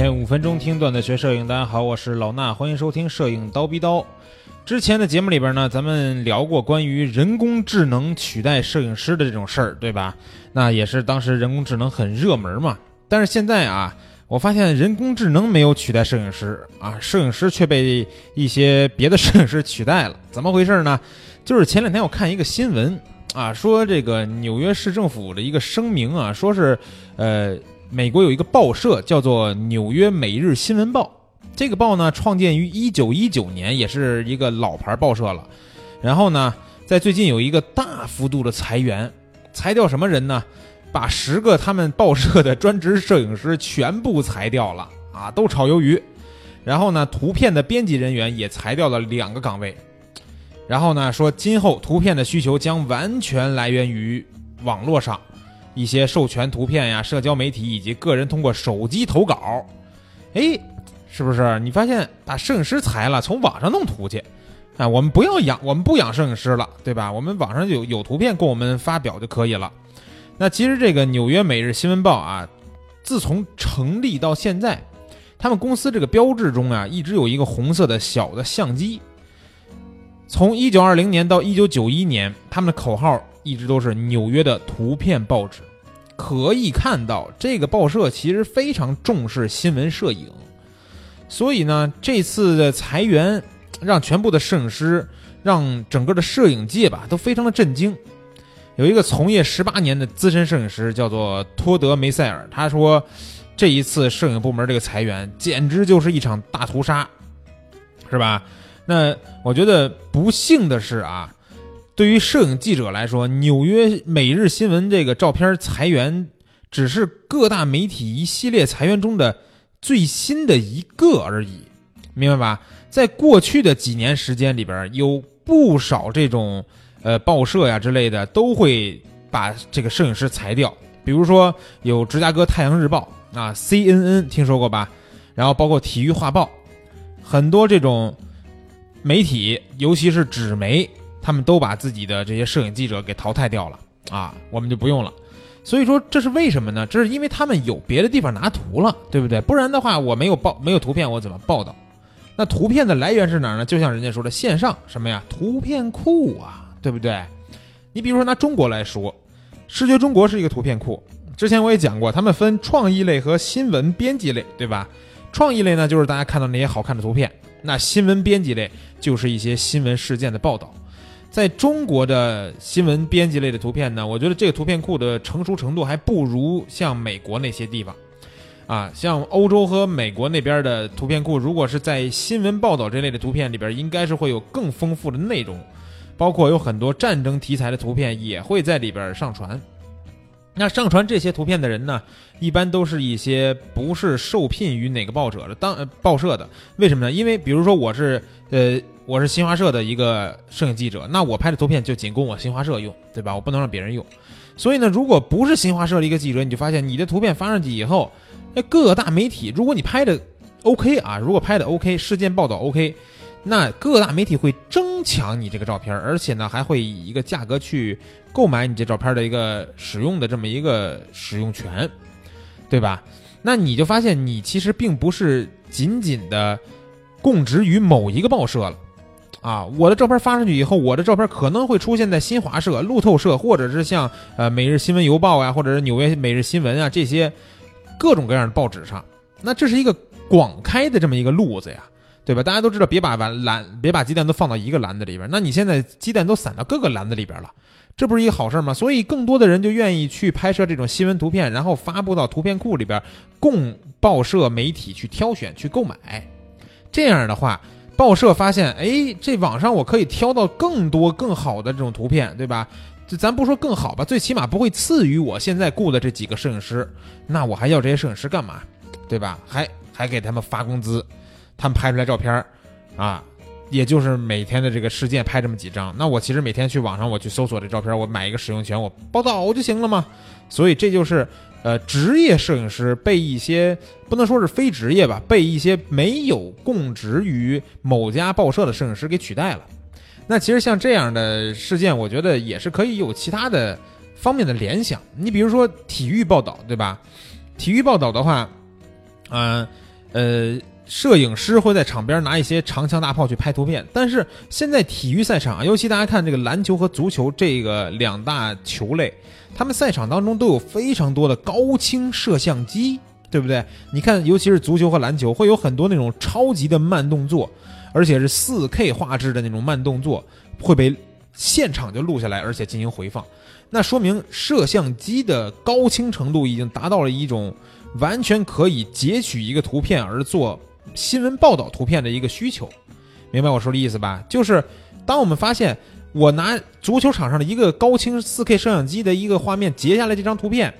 天五分钟听段子学摄影，大家好，我是老衲，欢迎收听摄影刀逼刀。之前的节目里边呢，咱们聊过关于人工智能取代摄影师的这种事儿，对吧？那也是当时人工智能很热门嘛。但是现在啊，我发现人工智能没有取代摄影师啊，摄影师却被一些别的摄影师取代了，怎么回事呢？就是前两天我看一个新闻啊，说这个纽约市政府的一个声明啊，说是呃。美国有一个报社叫做《纽约每日新闻报》，这个报呢创建于一九一九年，也是一个老牌报社了。然后呢，在最近有一个大幅度的裁员，裁掉什么人呢？把十个他们报社的专职摄影师全部裁掉了啊，都炒鱿鱼。然后呢，图片的编辑人员也裁掉了两个岗位。然后呢，说今后图片的需求将完全来源于网络上。一些授权图片呀，社交媒体以及个人通过手机投稿，哎，是不是？你发现把摄影师裁了，从网上弄图去，啊，我们不要养，我们不养摄影师了，对吧？我们网上有有图片供我们发表就可以了。那其实这个纽约每日新闻报啊，自从成立到现在，他们公司这个标志中啊，一直有一个红色的小的相机。从一九二零年到一九九一年，他们的口号。一直都是纽约的图片报纸，可以看到这个报社其实非常重视新闻摄影，所以呢，这次的裁员让全部的摄影师，让整个的摄影界吧都非常的震惊。有一个从业十八年的资深摄影师叫做托德梅塞尔，他说，这一次摄影部门这个裁员简直就是一场大屠杀，是吧？那我觉得不幸的是啊。对于摄影记者来说，纽约每日新闻这个照片裁员，只是各大媒体一系列裁员中的最新的一个而已，明白吧？在过去的几年时间里边，有不少这种呃报社呀之类的都会把这个摄影师裁掉，比如说有芝加哥太阳日报啊，CNN 听说过吧？然后包括体育画报，很多这种媒体，尤其是纸媒。他们都把自己的这些摄影记者给淘汰掉了啊，我们就不用了。所以说这是为什么呢？这是因为他们有别的地方拿图了，对不对？不然的话，我没有报没有图片，我怎么报道？那图片的来源是哪儿呢？就像人家说的，线上什么呀？图片库啊，对不对？你比如说拿中国来说，视觉中国是一个图片库。之前我也讲过，他们分创意类和新闻编辑类，对吧？创意类呢，就是大家看到那些好看的图片；那新闻编辑类就是一些新闻事件的报道。在中国的新闻编辑类的图片呢，我觉得这个图片库的成熟程度还不如像美国那些地方，啊，像欧洲和美国那边的图片库，如果是在新闻报道这类的图片里边，应该是会有更丰富的内容，包括有很多战争题材的图片也会在里边上传。那上传这些图片的人呢，一般都是一些不是受聘于哪个报者的当报社的，为什么呢？因为比如说我是呃。我是新华社的一个摄影记者，那我拍的图片就仅供我新华社用，对吧？我不能让别人用。所以呢，如果不是新华社的一个记者，你就发现你的图片发上去以后，那各大媒体，如果你拍的 OK 啊，如果拍的 OK，事件报道 OK，那各大媒体会争抢你这个照片，而且呢，还会以一个价格去购买你这照片的一个使用的这么一个使用权，对吧？那你就发现你其实并不是仅仅的供职于某一个报社了。啊，我的照片发上去以后，我的照片可能会出现在新华社、路透社，或者是像呃《每日新闻邮报》啊，或者是纽约每日新闻啊这些各种各样的报纸上。那这是一个广开的这么一个路子呀，对吧？大家都知道，别把篮篮，别把鸡蛋都放到一个篮子里边。那你现在鸡蛋都散到各个篮子里边了，这不是一个好事吗？所以更多的人就愿意去拍摄这种新闻图片，然后发布到图片库里边，供报社媒体去挑选、去购买。这样的话。报社发现，哎，这网上我可以挑到更多更好的这种图片，对吧？就咱不说更好吧，最起码不会次于我现在雇的这几个摄影师。那我还要这些摄影师干嘛？对吧？还还给他们发工资，他们拍出来照片啊，也就是每天的这个事件拍这么几张。那我其实每天去网上我去搜索这照片，我买一个使用权，我报道就行了嘛。所以这就是。呃，职业摄影师被一些不能说是非职业吧，被一些没有供职于某家报社的摄影师给取代了。那其实像这样的事件，我觉得也是可以有其他的方面的联想。你比如说体育报道，对吧？体育报道的话，嗯，呃，摄影师会在场边拿一些长枪大炮去拍图片，但是现在体育赛场，尤其大家看这个篮球和足球这个两大球类，他们赛场当中都有非常多的高清摄像机，对不对？你看，尤其是足球和篮球，会有很多那种超级的慢动作，而且是四 K 画质的那种慢动作，会被现场就录下来，而且进行回放。那说明摄像机的高清程度已经达到了一种完全可以截取一个图片而做新闻报道图片的一个需求，明白我说的意思吧？就是当我们发现我拿足球场上的一个高清 4K 摄像机的一个画面截下来这张图片，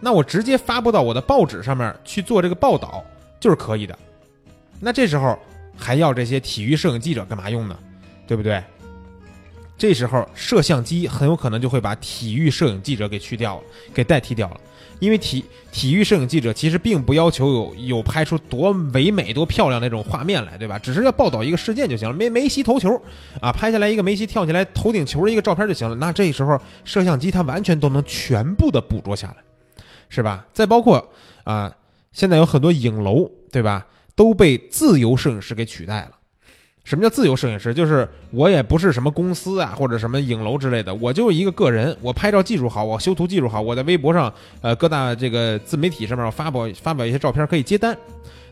那我直接发布到我的报纸上面去做这个报道就是可以的。那这时候还要这些体育摄影记者干嘛用呢？对不对？这时候，摄像机很有可能就会把体育摄影记者给去掉了，给代替掉了。因为体体育摄影记者其实并不要求有有拍出多唯美、多漂亮那种画面来，对吧？只是要报道一个事件就行了。梅梅西投球啊，拍下来一个梅西跳起来头顶球的一个照片就行了。那这时候，摄像机它完全都能全部的捕捉下来，是吧？再包括啊，现在有很多影楼，对吧？都被自由摄影师给取代了。什么叫自由摄影师？就是我也不是什么公司啊，或者什么影楼之类的，我就是一个个人。我拍照技术好，我修图技术好，我在微博上，呃，各大这个自媒体上面我发表发表一些照片，可以接单。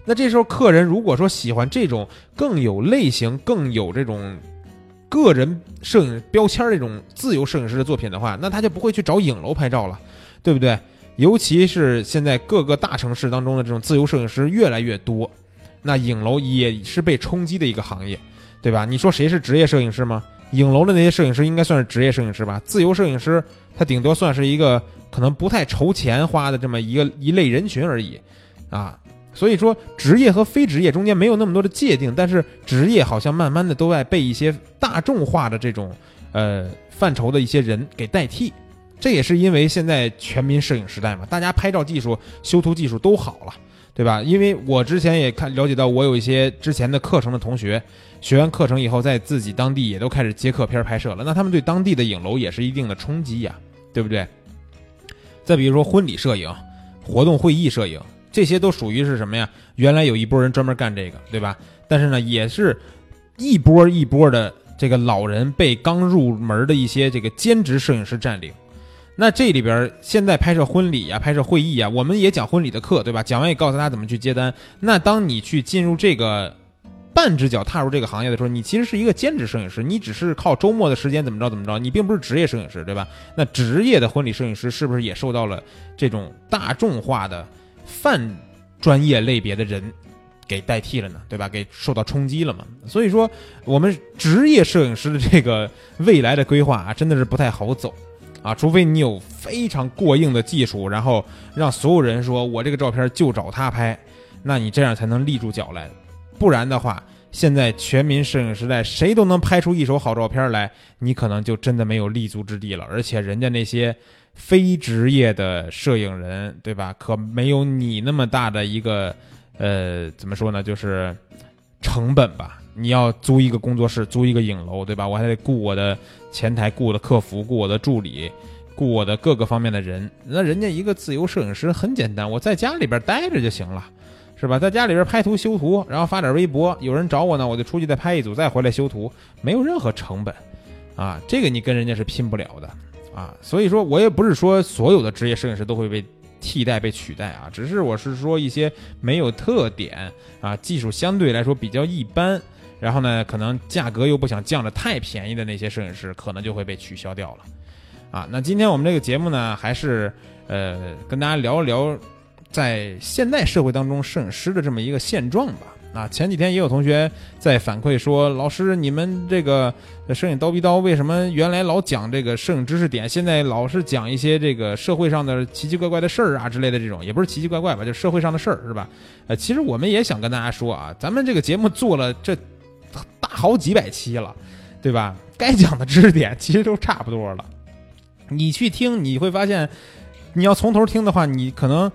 那这时候客人如果说喜欢这种更有类型、更有这种个人摄影标签这种自由摄影师的作品的话，那他就不会去找影楼拍照了，对不对？尤其是现在各个大城市当中的这种自由摄影师越来越多。那影楼也是被冲击的一个行业，对吧？你说谁是职业摄影师吗？影楼的那些摄影师应该算是职业摄影师吧？自由摄影师他顶多算是一个可能不太愁钱花的这么一个一类人群而已，啊，所以说职业和非职业中间没有那么多的界定，但是职业好像慢慢的都在被一些大众化的这种呃范畴的一些人给代替，这也是因为现在全民摄影时代嘛，大家拍照技术、修图技术都好了。对吧？因为我之前也看了解到，我有一些之前的课程的同学，学完课程以后，在自己当地也都开始接客片拍摄了。那他们对当地的影楼也是一定的冲击呀，对不对？再比如说婚礼摄影、活动会议摄影，这些都属于是什么呀？原来有一波人专门干这个，对吧？但是呢，也是一波一波的这个老人被刚入门的一些这个兼职摄影师占领。那这里边现在拍摄婚礼啊，拍摄会议啊，我们也讲婚礼的课，对吧？讲完也告诉他怎么去接单。那当你去进入这个半只脚踏入这个行业的时候，你其实是一个兼职摄影师，你只是靠周末的时间怎么着怎么着，你并不是职业摄影师，对吧？那职业的婚礼摄影师是不是也受到了这种大众化的泛专业类别的人给代替了呢？对吧？给受到冲击了嘛？所以说，我们职业摄影师的这个未来的规划啊，真的是不太好走。啊，除非你有非常过硬的技术，然后让所有人说我这个照片就找他拍，那你这样才能立住脚来。不然的话，现在全民摄影时代，谁都能拍出一手好照片来，你可能就真的没有立足之地了。而且人家那些非职业的摄影人，对吧？可没有你那么大的一个呃，怎么说呢？就是成本吧。你要租一个工作室，租一个影楼，对吧？我还得雇我的前台，雇我的客服，雇我的助理，雇我的各个方面的人。那人家一个自由摄影师很简单，我在家里边待着就行了，是吧？在家里边拍图修图，然后发点微博，有人找我呢，我就出去再拍一组，再回来修图，没有任何成本，啊，这个你跟人家是拼不了的，啊，所以说我也不是说所有的职业摄影师都会被。替代被取代啊，只是我是说一些没有特点啊，技术相对来说比较一般，然后呢，可能价格又不想降的太便宜的那些摄影师，可能就会被取消掉了，啊，那今天我们这个节目呢，还是呃跟大家聊一聊在现代社会当中摄影师的这么一个现状吧。啊，前几天也有同学在反馈说，老师，你们这个摄影刀逼刀为什么原来老讲这个摄影知识点，现在老是讲一些这个社会上的奇奇怪怪的事儿啊之类的这种，也不是奇奇怪怪吧，就社会上的事儿是吧？呃，其实我们也想跟大家说啊，咱们这个节目做了这大好几百期了，对吧？该讲的知识点 其实都差不多了，你去听你会发现，你要从头听的话，你可能。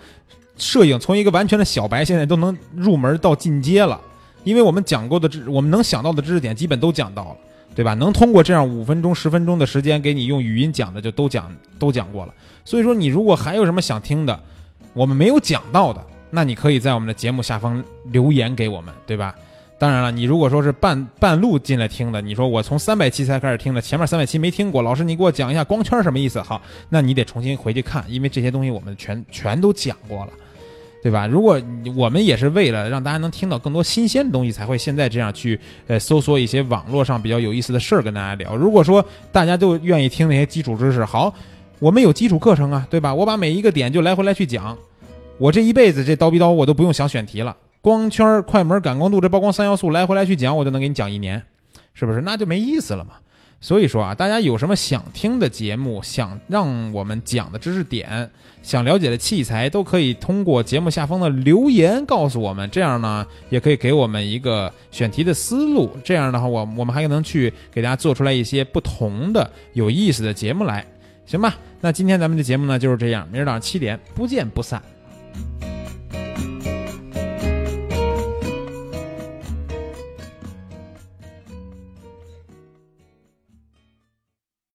摄影从一个完全的小白，现在都能入门到进阶了，因为我们讲过的知，我们能想到的知识点基本都讲到了，对吧？能通过这样五分钟、十分钟的时间给你用语音讲的，就都讲都讲过了。所以说，你如果还有什么想听的，我们没有讲到的，那你可以在我们的节目下方留言给我们，对吧？当然了，你如果说是半半路进来听的，你说我从三百期才开始听的，前面三百期没听过，老师你给我讲一下光圈什么意思？好，那你得重新回去看，因为这些东西我们全全都讲过了，对吧？如果我们也是为了让大家能听到更多新鲜的东西，才会现在这样去呃搜索一些网络上比较有意思的事儿跟大家聊。如果说大家都愿意听那些基础知识，好，我们有基础课程啊，对吧？我把每一个点就来回来去讲，我这一辈子这叨逼叨我都不用想选题了。光圈、快门、感光度这曝光三要素来回来去讲，我就能给你讲一年，是不是？那就没意思了嘛。所以说啊，大家有什么想听的节目，想让我们讲的知识点，想了解的器材，都可以通过节目下方的留言告诉我们。这样呢，也可以给我们一个选题的思路。这样的话，我我们还能去给大家做出来一些不同的有意思的节目来，行吧？那今天咱们的节目呢就是这样，明儿早上七点不见不散。